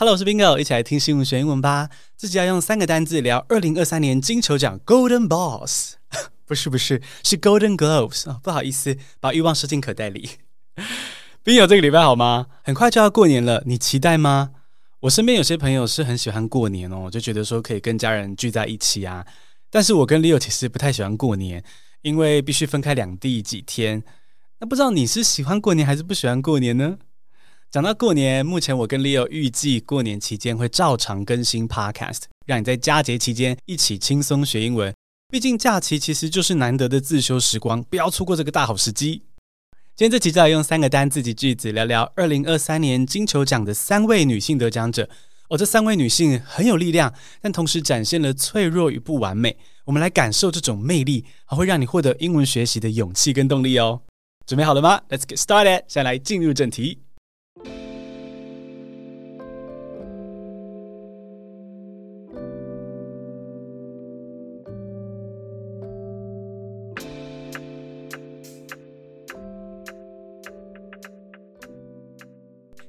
Hello，我是 Bingo，一起来听新闻学英文吧。自己要用三个单字聊二零二三年金球奖 Golden Balls，不是不是，是 Golden Globes，不好意思，把欲望收进口袋里。Bingo，这个礼拜好吗？很快就要过年了，你期待吗？我身边有些朋友是很喜欢过年哦，就觉得说可以跟家人聚在一起啊。但是我跟 Leo 其实不太喜欢过年，因为必须分开两地几天。那不知道你是喜欢过年还是不喜欢过年呢？讲到过年，目前我跟 Leo 预计过年期间会照常更新 Podcast，让你在佳节期间一起轻松学英文。毕竟假期其实就是难得的自修时光，不要错过这个大好时机。今天这期就来用三个单字及句子聊聊二零二三年金球奖的三位女性得奖者。哦，这三位女性很有力量，但同时展现了脆弱与不完美。我们来感受这种魅力，还会让你获得英文学习的勇气跟动力哦。准备好了吗？Let's get started。现在来进入正题。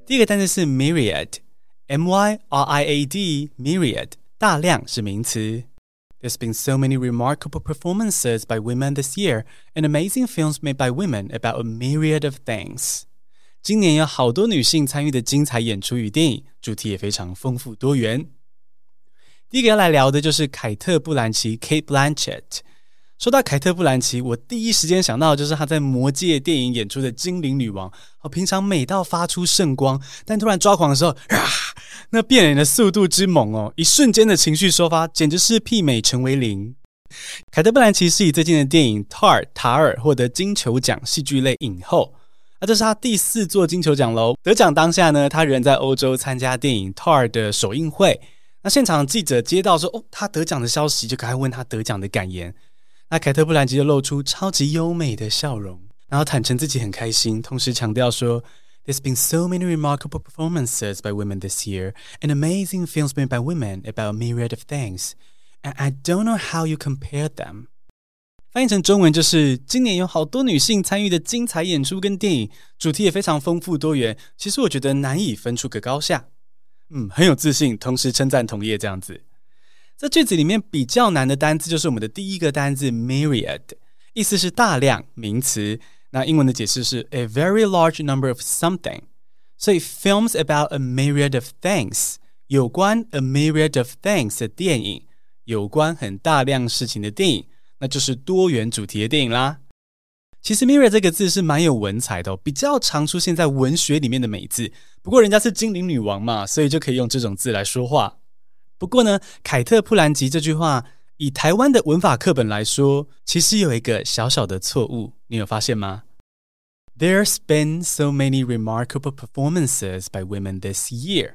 第一个单词是 myriad，m y r i a d，myriad，大量是名词。There's been so many remarkable performances by women this year, and amazing films made by women about a myriad of things. 今年有好多女性参与的精彩演出与电影，主题也非常丰富多元。第一个要来聊的就是凯特·布兰奇 （Cate Blanchett）。 说到凯特·布兰奇，我第一时间想到的就是她在《魔戒》电影演出的精灵女王。哦，平常美到发出圣光，但突然抓狂的时候，那变脸的速度之猛哦！一瞬间的情绪收发，简直是媲美陈为零。凯特·布兰奇是以最近的电影《Tar》塔尔获得金球奖戏剧类影后，那这是她第四座金球奖喽。得奖当下呢，她仍在欧洲参加电影《塔尔》的首映会。那现场记者接到说哦，她得奖的消息，就赶快问她得奖的感言。那凯特·布兰奇就露出超级优美的笑容，然后坦诚自己很开心，同时强调说：“There's been so many remarkable performances by women this year, and amazing films made by women about a myriad of things, and I don't know how you compare them。”翻译成中文就是：今年有好多女性参与的精彩演出跟电影，主题也非常丰富多元。其实我觉得难以分出个高下。嗯，很有自信，同时称赞同业这样子。这句子里面比较难的单字就是我们的第一个单字 myriad，意思是大量名词。那英文的解释是 a very large number of something。所以 films about a myriad of things，有关 a myriad of things 的电影，有关很大量事情的电影，那就是多元主题的电影啦。其实 myriad 这个字是蛮有文采的哦，比较常出现在文学里面的美字。不过人家是精灵女王嘛，所以就可以用这种字来说话。不过呢，凯特·布兰奇这句话以台湾的文法课本来说，其实有一个小小的错误，你有发现吗？There's been so many remarkable performances by women this year.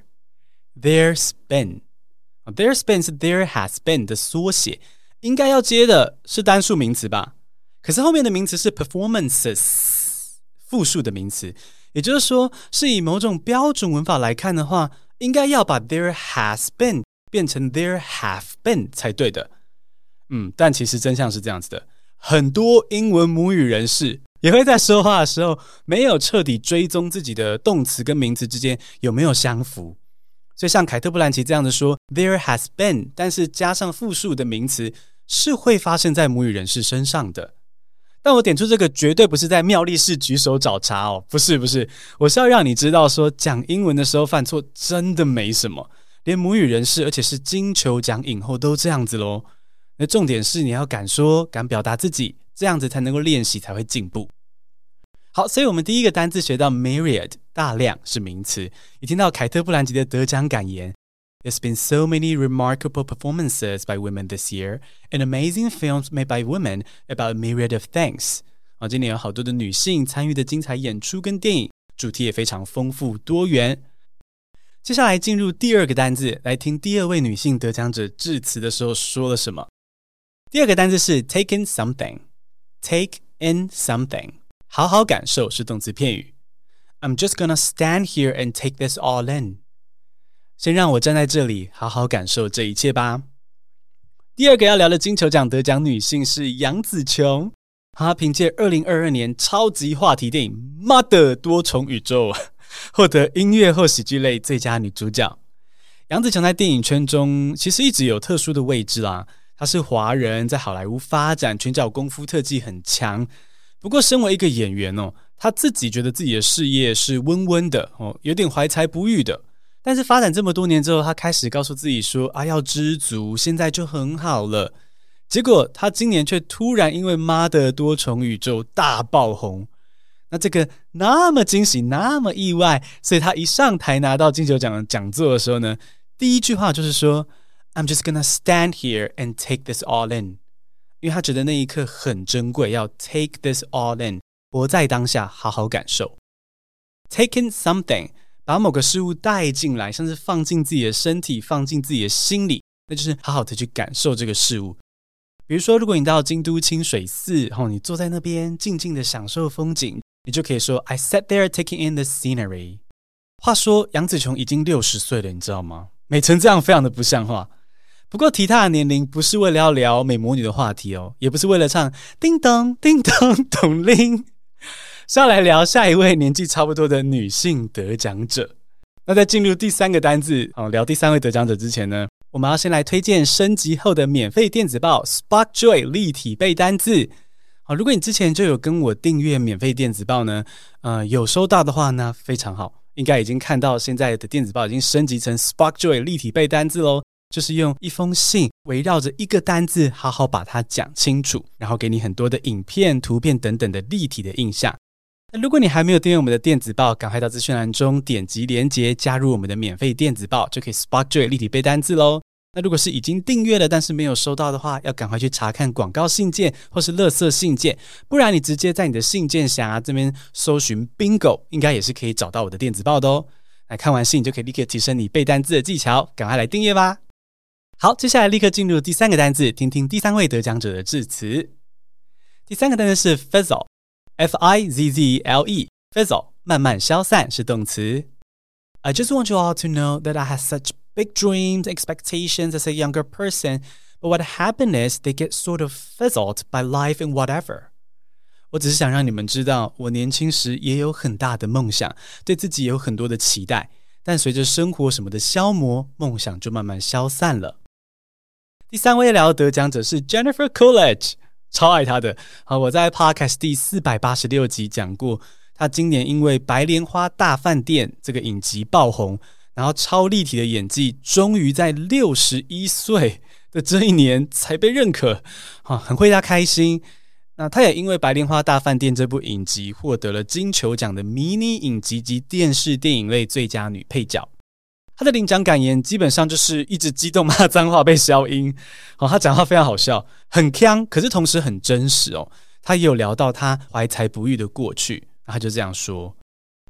There's been，There's been 是 there has been 的缩写，应该要接的是单数名词吧？可是后面的名词是 performances，复数的名词，也就是说，是以某种标准文法来看的话，应该要把 there has been。 变成 there have been 才对的，嗯，但其实真相是这样子的，很多英文母语人士也会在说话的时候没有彻底追踪自己的动词跟名词之间有没有相符，所以像凯特·布兰奇这样的说 there has been，但是加上复数的名词是会发生在母语人士身上的。但我点出这个绝对不是在妙力士举手找茬哦，不是不是，我是要让你知道说讲英文的时候犯错真的没什么。连母语人士，而且是金球奖影后都这样子喽。那重点是你要敢说、敢表达自己，这样子才能够练习，才会进步。好，所以我们第一个单字学到 myriad，大量是名词。你听到凯特·布兰奇的得奖感言：There's been so many remarkable performances by women this year, and amazing films made by women about a myriad of things。啊，今年有好多的女性参与的精彩演出跟电影，主题也非常丰富多元。接下来进入第二个单字，来听第二位女性得奖者致辞的时候说了什么。第二个单字是 take in something，take in something，好好感受是动词片语。I'm just gonna stand here and take this all in。先让我站在这里，好好感受这一切吧。第二个要聊的金球奖得奖女性是杨紫琼，她凭借二零二二年超级话题电影《妈的多重宇宙》。获得音乐或喜剧类最佳女主角。杨紫琼在电影圈中其实一直有特殊的位置啦。她是华人，在好莱坞发展，拳脚功夫特技很强。不过，身为一个演员哦，她自己觉得自己的事业是温温的哦，有点怀才不遇的。但是发展这么多年之后，她开始告诉自己说：“啊，要知足，现在就很好了。”结果，她今年却突然因为《妈的多重宇宙》大爆红。那这个那么惊喜，那么意外，所以他一上台拿到金球奖讲座的时候呢，第一句话就是说。I'm just gonna stand here and take this all in，因为他觉得那一刻很珍贵，要 take this all in，活在当下，好好感受。Taking something，把某个事物带进来，像是放进自己的身体，放进自己的心里，那就是好好的去感受这个事物。比如说，如果你到京都清水寺，然后你坐在那边静静的享受风景，你就可以说 I sat there taking in the scenery。话说杨紫琼已经六十岁了，你知道吗？美成这样非常的不像话。不过提她的年龄不是为了要聊美魔女的话题哦，也不是为了唱叮咚叮咚咚铃，是要来聊下一位年纪差不多的女性得奖者。那在进入第三个单字哦，聊第三位得奖者之前呢，我们要先来推荐升级后的免费电子报 Spark Joy 立体背单字。好，如果你之前就有跟我订阅免费电子报呢，呃，有收到的话呢，非常好，应该已经看到现在的电子报已经升级成 Spark Joy 立体背单字喽。就是用一封信围绕着一个单字，好好把它讲清楚，然后给你很多的影片、图片等等的立体的印象。那如果你还没有订阅我们的电子报，赶快到资讯栏中点击连接，加入我们的免费电子报，就可以 Spark Joy 立体背单字喽。那如果是已经订阅了，但是没有收到的话，要赶快去查看广告信件或是垃圾信件，不然你直接在你的信件匣这边搜寻 Bingo，应该也是可以找到我的电子报的哦。来看完信就可以立刻提升你背单字的技巧，赶快来订阅吧。好，接下来立刻进入第三个单字，听听第三位得奖者的致辞。第三个单词是 fizzle，f i z z l e，fizzle，慢慢消散是动词。I just want you all to know that I have such big dreams, expectations as a younger person, but what happened is they get sort of fizzled by life and whatever。我只是想让你们知道，我年轻时也有很大的梦想，对自己有很多的期待，但随着生活什么的消磨，梦想就慢慢消散了。第三位聊的得奖者是 Jennifer Coolidge，超爱她的。好，我在 Podcast 第四百八十六集讲过，她今年因为《白莲花大饭店》这个影集爆红， 然后超立体的演技，终于在六十一岁的这一年才被认可。啊，很为她开心。那她也因为《白莲花大饭店》这部影集获得了金球奖的迷你影集及电视电影类最佳女配角。他的领奖感言基本上就是一直激动骂脏话被消音。哦，他讲话非常好笑，很锵，可是同时很真实哦。他也有聊到他怀才不遇的过去，他就这样说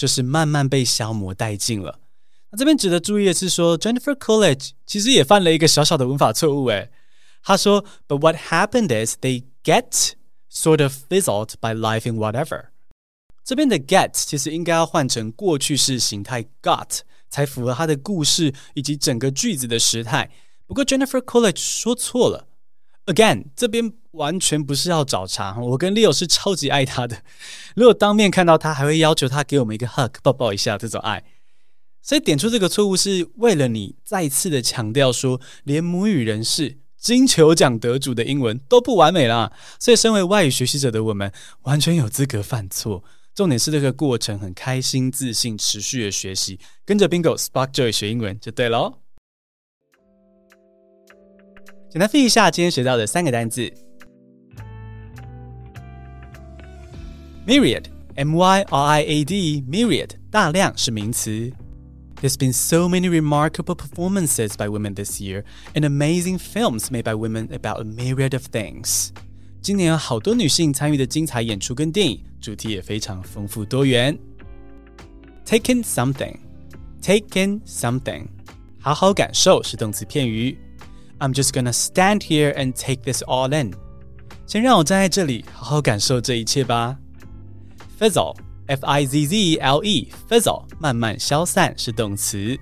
就是慢慢被消磨殆尽了。那这边值得注意的是说，Jennifer Coolidge 其实也犯了一个小小的文法错误，诶，他说，But what happened is they get sort of fizzled by life and whatever。这边的 get 其实应该要换成过去式形态 got，才符合他的故事以及整个句子的时态。不过 Jennifer Coolidge 说错了，again 这边完全不是要找茬。我跟 Leo 是超级爱他的，如果当面看到他，还会要求他给我们一个 hug，抱抱一下这种爱。所以点出这个错误是为了你再次的强调说，连母语人士、金球奖得主的英文都不完美啦。所以身为外语学习者的我们，完全有资格犯错。重点是这个过程很开心、自信、持续的学习，跟着 Bingo Spark Joy 学英文就对喽。简单复习一下今天学到的三个单字 ：myriad，M-Y-R-I-A-D，myriad，大量是名词。There's been so many remarkable performances by women this year, and amazing films made by women about a myriad of things. 今年有好多女性参与的精彩演出跟电影，主题也非常丰富多元。Taking something, taking something， 好好感受是动词片语。I'm just gonna stand here and take this all in。先让我站在这里，好好感受这一切吧。 Fizzle，F-I-Z-Z-L-E，fizzle，慢慢消散是动词。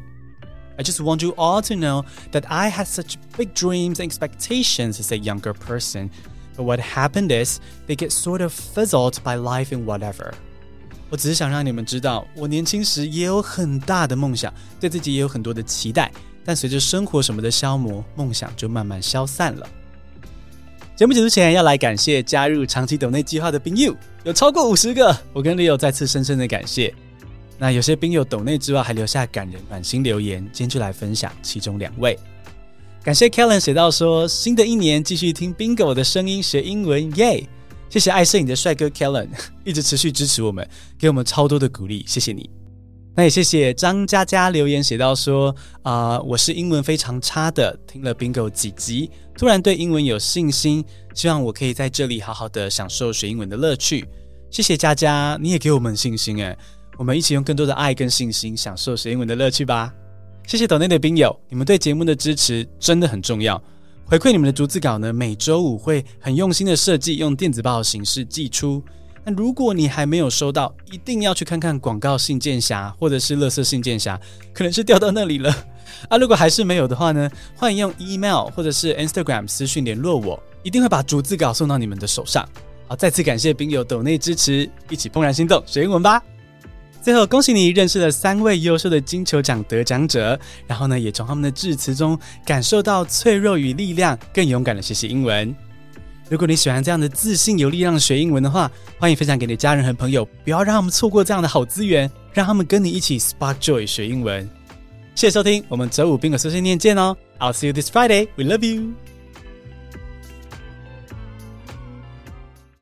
I just want you all to know that I had such big dreams and expectations as a younger person. But what happened is they get sort of fizzled by life and whatever. 我只是想让你们知道，我年轻时也有很大的梦想，对自己也有很多的期待，但随着生活什么的消磨，梦想就慢慢消散了。 节目结束前要来感谢加入长期抖内计划的冰友，有超过五十个，我跟 Leo 再次深深的感谢。那有些冰友抖内之外还留下感人暖心留言，今天就来分享其中两位。感谢 Kellen 写到说，新的一年继续听 Bingo 的声音学英文，耶！谢谢爱摄影的帅哥 Kellen，一直持续支持我们，给我们超多的鼓励，谢谢你。那也谢谢张佳佳留言写到说，啊、我是英文非常差的，听了 Bingo 几集，突然对英文有信心，希望我可以在这里好好的享受学英文的乐趣。谢谢佳佳，你也给我们信心诶，我们一起用更多的爱跟信心，享受学英文的乐趣吧。谢谢抖内的冰友，你们对节目的支持真的很重要。回馈你们的逐字稿呢，每周五会很用心的设计，用电子报形式寄出。那如果你还没有收到，一定要去看看广告信件匣或者是垃圾信件匣，可能是掉到那里了。啊，如果还是没有的话呢，欢迎用 email 或者是 Instagram 私讯联络我，一定会把逐字稿送到你们的手上。好，再次感谢冰友抖内支持，一起怦然心动学英文吧。最后，恭喜你认识了三位优秀的金球奖得奖者，然后呢，也从他们的致辞中感受到脆弱与力量，更勇敢的学习英文。如果你喜欢这样的自信有力量的学英文的话，欢迎分享给你的家人和朋友，不要让他们错过这样的好资源，让他们跟你一起 spark joy 学英文。谢谢收听，我们周五宾果碎碎念见哦。I'll see you this Friday. We love you.